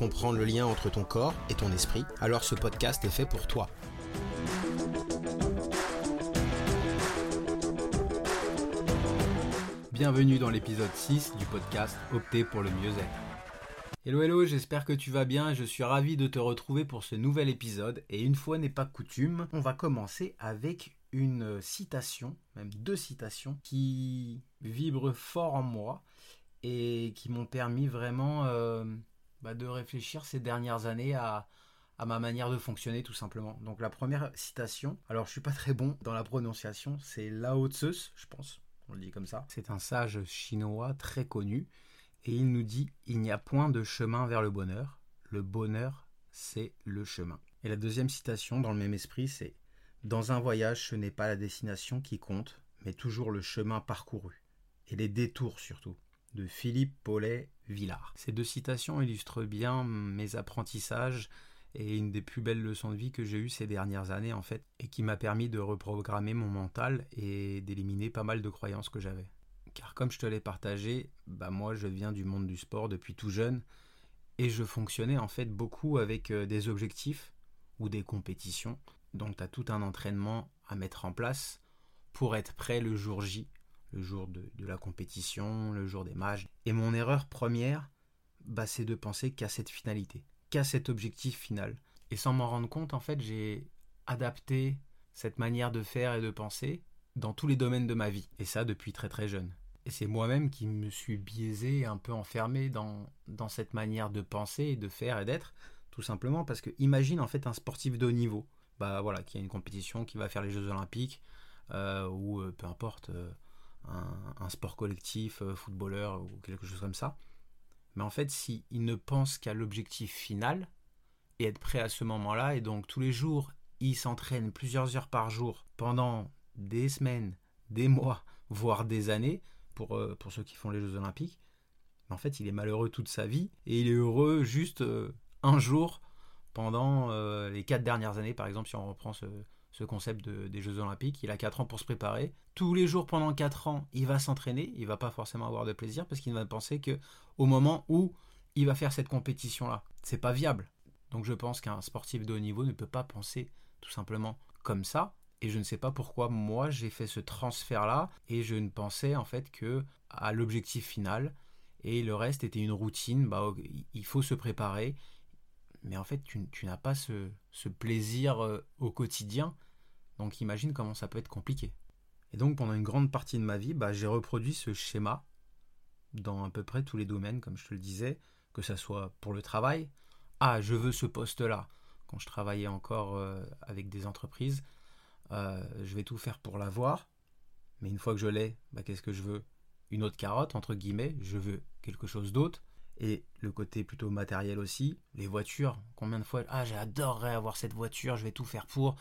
comprendre le lien entre ton corps et ton esprit, alors ce podcast est fait pour toi. Bienvenue dans l'épisode 6 du podcast Opter pour le mieux-être. Hello hello, j'espère que tu vas bien, je suis ravi de te retrouver pour ce nouvel épisode et une fois n'est pas coutume, on va commencer avec une citation, même deux citations, qui vibrent fort en moi et qui m'ont permis vraiment euh, bah, de réfléchir ces dernières années à, ma manière de fonctionner tout simplement. Donc la première citation, alors je suis pas très bon dans la prononciation, c'est Lao Tzu, je pense, on le dit comme ça. C'est un sage chinois très connu et il nous dit il n'y a point de chemin vers le bonheur, le bonheur c'est le chemin. Et la deuxième citation dans le même esprit c'est dans un voyage ce n'est pas la destination qui compte, mais toujours le chemin parcouru et les détours surtout de Philippe Paulet Ces deux citations illustrent bien mes apprentissages et une des plus belles leçons de vie que j'ai eues ces dernières années en fait, et qui m'a permis de reprogrammer mon mental et d'éliminer pas mal de croyances que j'avais. Car comme je te l'ai partagé, bah moi je viens du monde du sport depuis tout jeune, et je fonctionnais en fait beaucoup avec euh, des objectifs ou des compétitions. Donc tu as tout un entraînement à mettre en place pour être prêt le jour J le jour de, la compétition, le jour des matchs. Et mon erreur première, bah, c'est de penser qu'à cette finalité, qu'à cet objectif final. Et sans m'en rendre compte, en fait, j'ai adapté cette manière de faire et de penser dans tous les domaines de ma vie. Et ça depuis très très jeune. Et c'est moi-même qui me suis biaisé, un peu enfermé dans, dans cette manière de penser de faire et d'être, tout simplement parce que imagine en fait un sportif de haut niveau, bah voilà, qui a une compétition, qui va faire les Jeux Olympiques, euh, ou euh, peu importe, euh, un, sport collectif, euh, footballeur ou quelque chose comme ça. Mais en fait, s'il ne pense qu'à l'objectif final et être prêt à ce moment-là, et donc tous les jours, il s'entraîne plusieurs heures par jour pendant des semaines, des mois, voire des années, pour, euh, pour ceux qui font les Jeux Olympiques, en fait, il est malheureux toute sa vie et il est heureux juste euh, un jour pendant les quatre dernières années, par exemple, si on reprend ce, ce concept des Jeux Olympiques. Il a 4 ans pour se préparer. Tous les jours pendant 4 ans, il va s'entraîner. Il va pas forcément avoir de plaisir parce qu'il va penser que au moment où il va faire cette compétition-là, c'est pas viable. Donc je pense qu'un sportif de haut niveau ne peut pas penser tout simplement comme ça. Et je ne sais pas pourquoi moi j'ai fait ce transfert-là et je ne pensais en fait que à l'objectif final et le reste était une routine. Bah, il faut se préparer, mais en fait, tu, n'as pas ce, plaisir euh, au quotidien. Donc imagine comment ça peut être compliqué. Et donc pendant une grande partie de ma vie, bah, j'ai reproduit ce schéma dans à peu près tous les domaines, comme je te le disais, que ça soit pour le travail. Ah, je veux ce poste-là. Quand je travaillais encore euh, avec des entreprises, euh, je vais tout faire pour l'avoir. Mais une fois que je l'ai, bah, qu'est-ce que je veux? Une autre carotte, entre guillemets. Je veux quelque chose d'autre. Et le côté plutôt matériel aussi, les voitures, combien de fois, ah j'adorerais avoir cette voiture, je vais tout faire pour,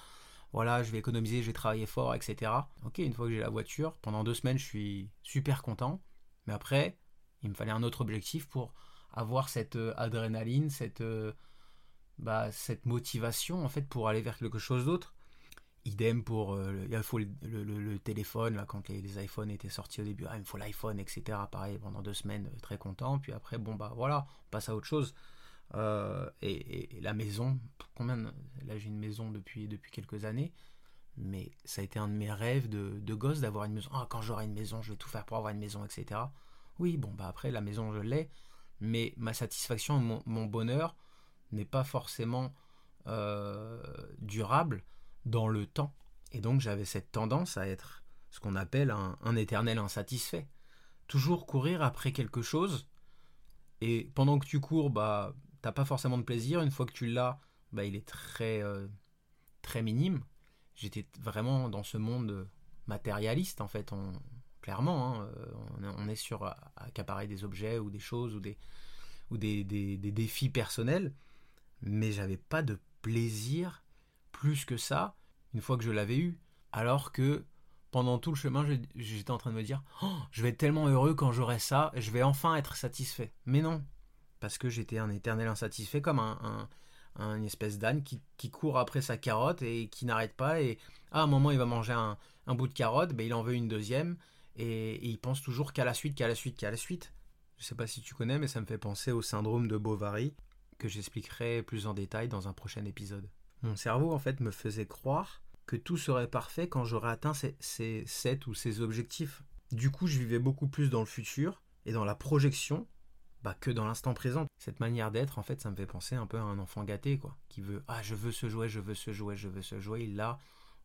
voilà, je vais économiser, je vais travailler fort, etc. Ok, une fois que j'ai la voiture, pendant deux semaines je suis super content, mais après, il me fallait un autre objectif pour avoir cette euh, adrénaline, cette, euh, bah, cette motivation en fait pour aller vers quelque chose d'autre. Idem pour euh, il faut le, téléphone, là, quand les, iPhones étaient sortis au début, ah, il me faut l'iPhone, etc. Pareil, pendant deux semaines, euh, très content. Puis après, bon, bah voilà, on passe à autre chose. Euh, et, la maison, combien Là, j'ai une maison depuis, depuis quelques années, mais ça a été un de mes rêves de, gosse d'avoir une maison. Ah, quand j'aurai une maison, je vais tout faire pour avoir une maison, etc. Oui, bon, bah après, la maison, je l'ai, mais ma satisfaction, mon bonheur n'est pas forcément durable dans le temps. Et donc j'avais cette tendance à être ce qu'on appelle un, éternel insatisfait. Toujours courir après quelque chose, et pendant que tu cours, bah, t'as pas forcément de plaisir. Une fois que tu l'as, bah, il est très, euh, très minime. J'étais vraiment dans ce monde matérialiste, en fait. Clairement, hein, on, est sur accaparer des objets ou des choses ou des, ou des, des défis personnels. mais j'avais pas de plaisir plus que ça une fois que je l'avais eu. Alors que pendant tout le chemin, j'étais en train de me dire oh, je vais être tellement heureux quand j'aurai ça, je vais enfin être satisfait. Mais non, parce que j'étais un éternel insatisfait, comme un, une espèce d'âne qui, court après sa carotte et qui n'arrête pas. Et à un moment, il va manger un, bout de carotte, ben, il en veut une deuxième, et, il pense toujours qu'à la suite, qu'à la suite, qu'à la suite. Je ne sais pas si tu connais, mais ça me fait penser au syndrome de Bovary, que j'expliquerai plus en détail dans un prochain épisode. Mon cerveau, en fait, me faisait croire que tout serait parfait quand j'aurais atteint ces, ces ou ces objectifs. Du coup, je vivais beaucoup plus dans le futur et dans la projection bah, que dans l'instant présent. Cette manière d'être, en fait, ça me fait penser un peu à un enfant gâté, quoi, qui veut ah je veux ce jouet, je veux ce jouet, je veux ce jouet, il l'a.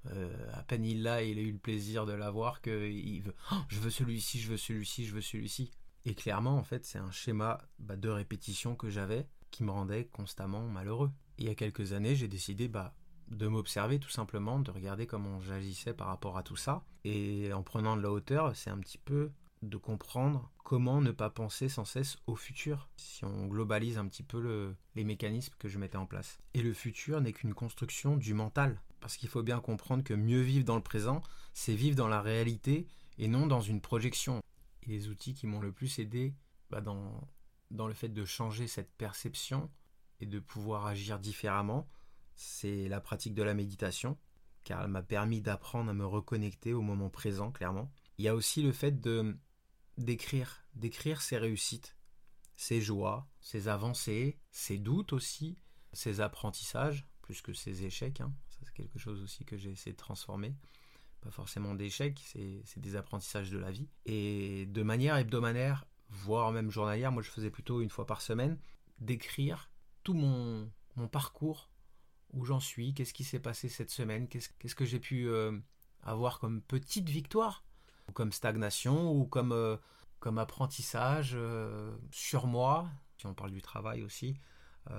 Euh, à peine il l'a, il a eu le plaisir de l'avoir que il veut oh, je veux celui-ci, je veux celui-ci, je veux celui-ci. Et clairement, en fait, c'est un schéma bah, de répétition que j'avais qui me rendait constamment malheureux. Il y a quelques années, j'ai décidé bah de m'observer tout simplement, de regarder comment j'agissais par rapport à tout ça. Et en prenant de la hauteur, c'est un petit peu de comprendre comment ne pas penser sans cesse au futur, si on globalise un petit peu les mécanismes que je mettais en place. Et le futur n'est qu'une construction du mental, parce qu'il faut bien comprendre que mieux vivre dans le présent, c'est vivre dans la réalité et non dans une projection. Et les outils qui m'ont le plus aidé bah, dans, dans le fait de changer cette perception et de pouvoir agir différemment, c'est la pratique de la méditation, car elle m'a permis d'apprendre à me reconnecter au moment présent, clairement. Il y a aussi le fait de d'écrire, d'écrire ses réussites, ses joies, ses avancées, ses doutes aussi, ses apprentissages, plus que ses échecs. Hein. Ça, c'est quelque chose aussi que j'ai essayé de transformer. Pas forcément d'échecs, c'est des apprentissages de la vie. Et de manière hebdomadaire, voire même journalière, moi je faisais plutôt une fois par semaine, d'écrire tout mon, mon parcours où j'en suis, qu'est-ce qui s'est passé cette semaine, qu'est-ce que j'ai pu euh, avoir comme petite victoire, ou comme stagnation, ou comme, euh, comme apprentissage euh, sur moi, si on parle du travail aussi,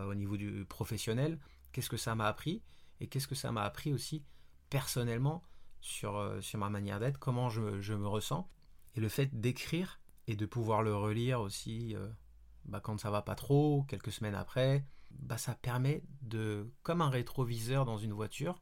au niveau du professionnel, qu'est-ce que ça m'a appris, et qu'est-ce que ça m'a appris aussi personnellement sur, sur ma manière d'être, comment je, je, me ressens, et le fait d'écrire et de pouvoir le relire aussi bah, quand ça va pas trop, quelques semaines après, bah, ça permet de, comme un rétroviseur dans une voiture,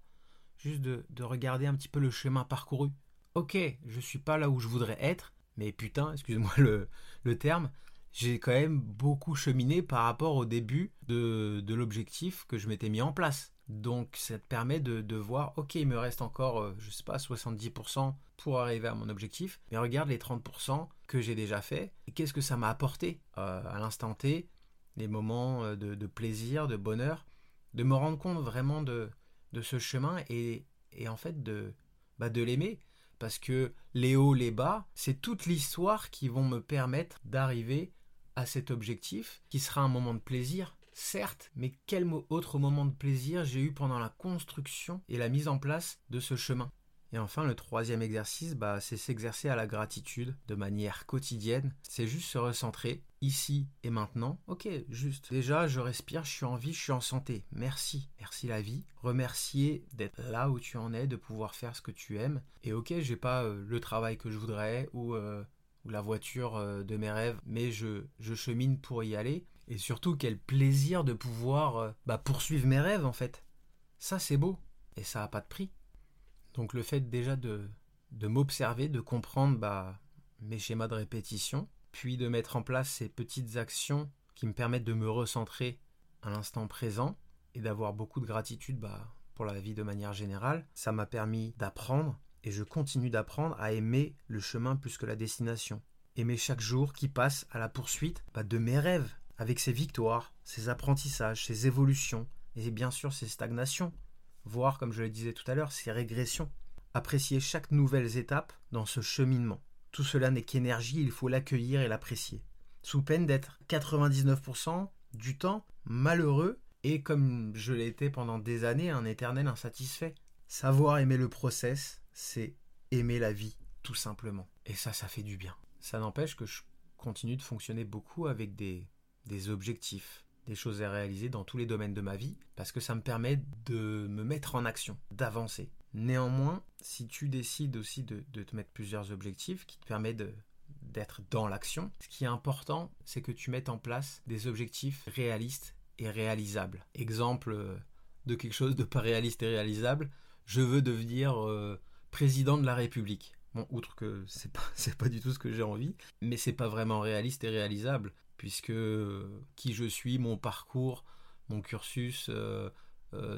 juste de, regarder un petit peu le chemin parcouru. Ok, je suis pas là où je voudrais être, mais putain, excuse-moi le, terme, j'ai quand même beaucoup cheminé par rapport au début de, l'objectif que je m'étais mis en place. Donc ça te permet de, voir, ok, il me reste encore, euh, je sais pas, 70% pour arriver à mon objectif, mais regarde les 30% que j'ai déjà fait, et qu'est-ce que ça m'a apporté euh, à l'instant T, les moments euh, de, plaisir, de bonheur, de me rendre compte vraiment de, ce chemin et, et en fait de, bah de l'aimer. Parce que les hauts, les bas, c'est toute l'histoire qui vont me permettre d'arriver à cet objectif, qui sera un moment de plaisir, certes, mais quel autre moment de plaisir j'ai eu pendant la construction et la mise en place de ce chemin. Et enfin, le troisième exercice, bah, c'est s'exercer à la gratitude de manière quotidienne. C'est juste se recentrer ici et maintenant. Ok, juste. Déjà, je respire, je suis en vie, je suis en santé. Merci. Merci la vie. Remercier d'être là où tu en es, de pouvoir faire ce que tu aimes. Et ok, j'ai pas euh, le travail que je voudrais ou, euh, la voiture euh, de mes rêves, mais je, chemine pour y aller. Et surtout, quel plaisir de pouvoir bah, poursuivre mes rêves en fait. Ça, c'est beau. Et ça n'a pas de prix. Donc le fait déjà de, de m'observer, de comprendre bah, mes schémas de répétition, puis de mettre en place ces petites actions qui me permettent de me recentrer à l'instant présent et d'avoir beaucoup de gratitude bah, pour la vie de manière générale, ça m'a permis d'apprendre et je continue d'apprendre à aimer le chemin plus que la destination. Aimer chaque jour qui passe à la poursuite bah, de mes rêves, avec ses victoires, ses apprentissages, ses évolutions et bien sûr ses stagnations voir, comme je le disais tout à l'heure, ces régressions, apprécier chaque nouvelle étape dans ce cheminement. Tout cela n'est qu'énergie, il faut l'accueillir et l'apprécier. Sous peine d'être 99% du temps malheureux et comme je l'ai été pendant des années, un éternel insatisfait. Savoir aimer le process, c'est aimer la vie, tout simplement. Et ça, ça fait du bien. Ça n'empêche que je continue de fonctionner beaucoup avec des, des objectifs, des choses à réaliser dans tous les domaines de ma vie, parce que ça me permet de me mettre en action, d'avancer. Néanmoins, si tu décides aussi de, te mettre plusieurs objectifs qui te permettent d'être dans l'action, ce qui est important, c'est que tu mettes en place des objectifs réalistes et réalisable. Exemple euh, de quelque chose de pas réaliste et réalisable, je veux devenir euh, président de la République. Bon, outre que c'est pas, c'est pas du tout ce que j'ai envie, mais c'est pas vraiment réaliste et réalisable, puisque euh, qui je suis, mon parcours, mon cursus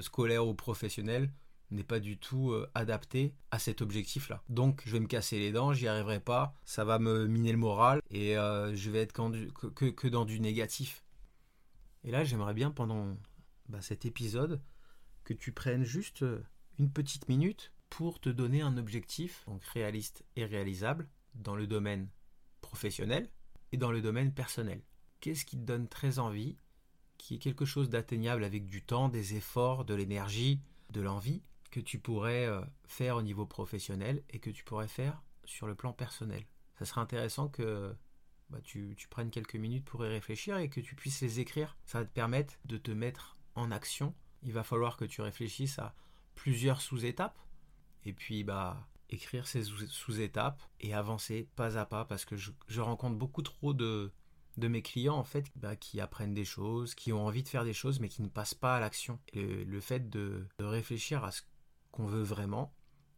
scolaire ou professionnel, n'est pas du tout euh, adapté à cet objectif-là. Donc je vais me casser les dents, j'y arriverai pas, ça va me miner le moral et euh, je vais être que, dans du négatif. Et là j'aimerais bien pendant bah, cet épisode que tu prennes juste euh, une petite minute pour te donner un objectif, donc réaliste et réalisable, dans le domaine professionnel et dans le domaine personnel. Qu'est-ce qui te donne très envie, qui est quelque chose d'atteignable avec du temps, des efforts, de l'énergie, de l'envie, que tu pourrais euh, faire au niveau professionnel et que tu pourrais faire sur le plan personnel? Ça serait intéressant que bah, tu, prennes quelques minutes pour y réfléchir et que tu puisses les écrire. Ça va te permettre de te mettre en action. Il va falloir que tu réfléchisses à plusieurs sous-étapes et puis bah écrire ces sous-étapes et avancer pas à pas parce que je, rencontre beaucoup trop de, de mes clients en fait bah, qui apprennent des choses, qui ont envie de faire des choses mais qui ne passent pas à l'action. Et le fait de, de réfléchir à ce qu'on veut vraiment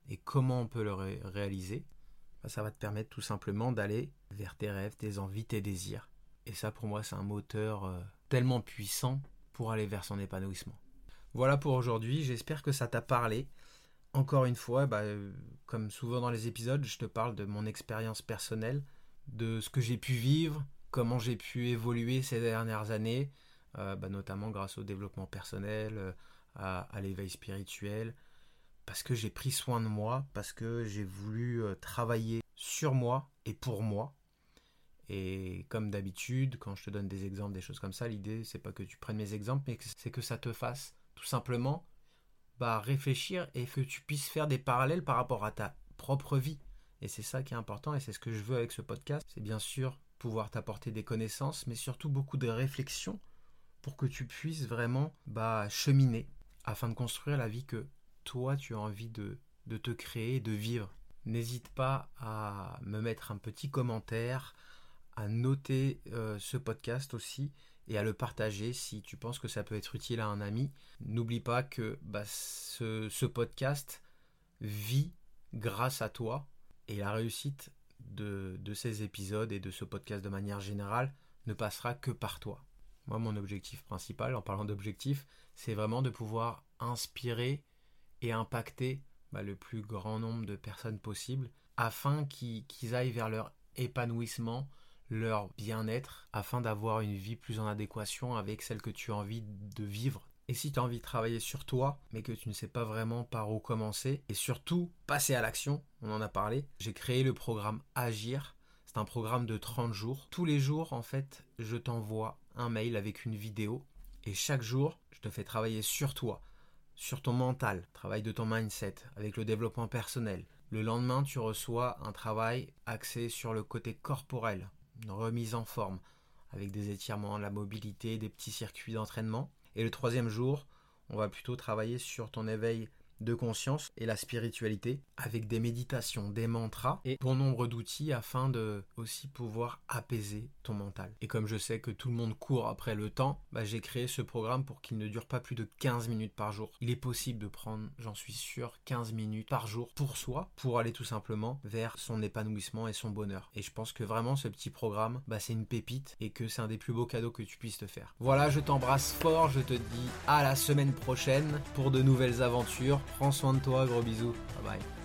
et comment on peut le réaliser, bah, ça va te permettre tout simplement d'aller vers tes rêves, tes envies, tes désirs. Et ça, pour moi, c'est un moteur euh, tellement puissant pour aller vers son épanouissement. Voilà pour aujourd'hui, j'espère que ça t'a parlé. Encore une fois, bah, euh, comme souvent dans les épisodes, je te parle de mon expérience personnelle, de ce que j'ai pu vivre, comment j'ai pu évoluer ces dernières années, euh, bah, notamment grâce au développement personnel, à l'éveil spirituel, parce que j'ai pris soin de moi, parce que j'ai voulu euh, travailler sur moi et pour moi. Et comme d'habitude, quand je te donne des exemples, des choses comme ça, l'idée c'est pas que tu prennes mes exemples, mais c'est que ça te fasse tout simplement bah, réfléchir et que tu puisses faire des parallèles par rapport à ta propre vie. Et c'est ça qui est important et c'est ce que je veux avec ce podcast. C'est bien sûr pouvoir t'apporter des connaissances, mais surtout beaucoup de réflexions pour que tu puisses vraiment bah, cheminer afin de construire la vie que toi tu as envie de, te créer, de vivre. N'hésite pas à me mettre un petit commentaire, à noter euh, ce podcast aussi et à le partager si tu penses que ça peut être utile à un ami. N'oublie pas que bah, ce, podcast vit grâce à toi et la réussite de, de, ces épisodes et de ce podcast de manière générale ne passera que par toi. Moi, mon objectif principal, en parlant d'objectif, c'est vraiment de pouvoir inspirer et impacter bah, le plus grand nombre de personnes possible afin qu'ils aillent vers leur épanouissement, leur bien-être, afin d'avoir une vie plus en adéquation avec celle que tu as envie de vivre. Et si tu as envie de travailler sur toi, mais que tu ne sais pas vraiment par où commencer, et surtout passer à l'action, on en a parlé, j'ai créé le programme Agir. C'est un programme de 30 jours. Tous les jours, en fait, je t'envoie un mail avec une vidéo, et chaque jour, je te fais travailler sur toi sur ton mental, travail de ton mindset, avec le développement personnel. Le lendemain, tu reçois un travail axé sur le côté corporel, une remise en forme, avec des étirements, la mobilité, des petits circuits d'entraînement. Et le troisième jour, on va plutôt travailler sur ton éveil de conscience et la spiritualité avec des méditations, des mantras et bon nombre d'outils afin de aussi pouvoir apaiser ton mental. Et comme je sais que tout le monde court après le temps, bah, j'ai créé ce programme pour qu'il ne dure pas plus de 15 minutes par jour. Il est possible de prendre, j'en suis sûr, 15 minutes par jour pour soi, pour aller tout simplement vers son épanouissement et son bonheur. Et je pense que vraiment ce petit programme, bah, c'est une pépite et que c'est un des plus beaux cadeaux que tu puisses te faire. Voilà, je t'embrasse fort, je te dis à la semaine prochaine pour de nouvelles aventures Prends soin de toi, gros bisous. Bye bye.